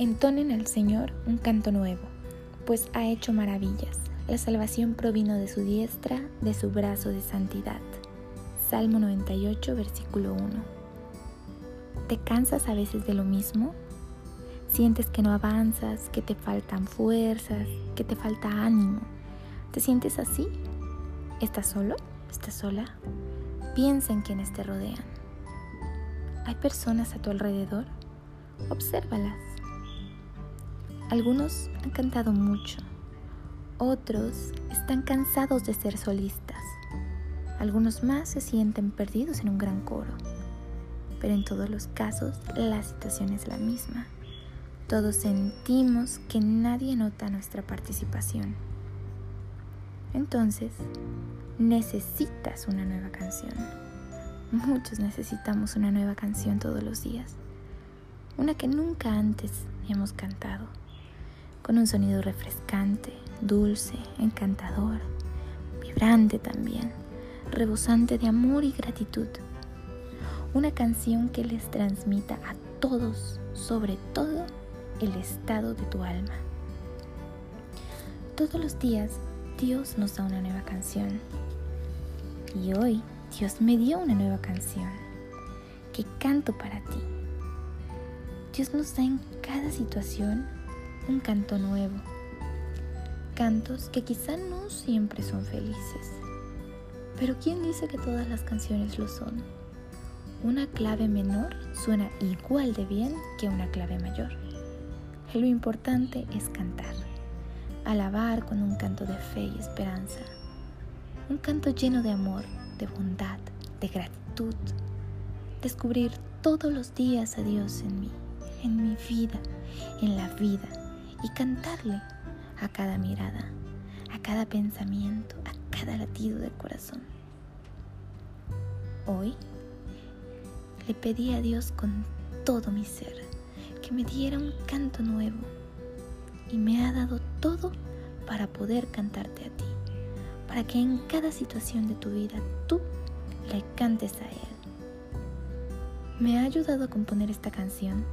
Entonen al Señor un canto nuevo, pues ha hecho maravillas. La salvación provino de su diestra, de su brazo de santidad. Salmo 98, versículo 1. ¿Te cansas a veces de lo mismo? ¿Sientes que no avanzas, que te faltan fuerzas, que te falta ánimo? ¿Te sientes así? ¿Estás solo? ¿Estás sola? Piensa en quienes te rodean. ¿Hay personas a tu alrededor? Obsérvalas. Algunos han cantado mucho, otros están cansados de ser solistas, algunos más se sienten perdidos en un gran coro, pero en todos los casos la situación es la misma. Todos sentimos que nadie nota nuestra participación. Entonces, necesitas una nueva canción. Muchos necesitamos una nueva canción todos los días. Una que nunca antes hemos cantado con un sonido refrescante, dulce, encantador, vibrante también, rebosante de amor y gratitud. Una canción que les transmita a todos, sobre todo, el estado de tu alma. Todos los días Dios nos da una nueva canción. Y hoy Dios me dio una nueva canción que canto para ti. Dios nos da en cada situación un canto nuevo. Cantos que quizá no siempre son felices. Pero ¿quién dice que todas las canciones lo son? Una clave menor suena igual de bien que una clave mayor. Lo importante es cantar, alabar con un canto de fe y esperanza. Un canto lleno de amor, de bondad, de gratitud. Descubrir todos los días a Dios en mí, en mi vida, en la vida y cantarle a cada mirada, a cada pensamiento, a cada latido del corazón. Hoy le pedí a Dios con todo mi ser que me diera un canto nuevo y me ha dado todo para poder cantarte a ti, para que en cada situación de tu vida tú le cantes a Él. Me ha ayudado a componer esta canción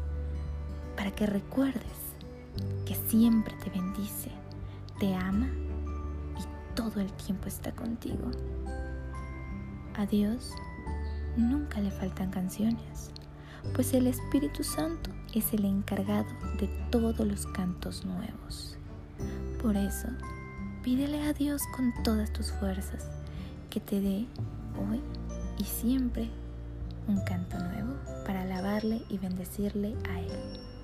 para que recuerdes siempre te bendice, te ama y todo el tiempo está contigo. A Dios nunca le faltan canciones, pues el Espíritu Santo es el encargado de todos los cantos nuevos. Por eso, pídele a Dios con todas tus fuerzas que te dé hoy y siempre un canto nuevo para alabarle y bendecirle a Él.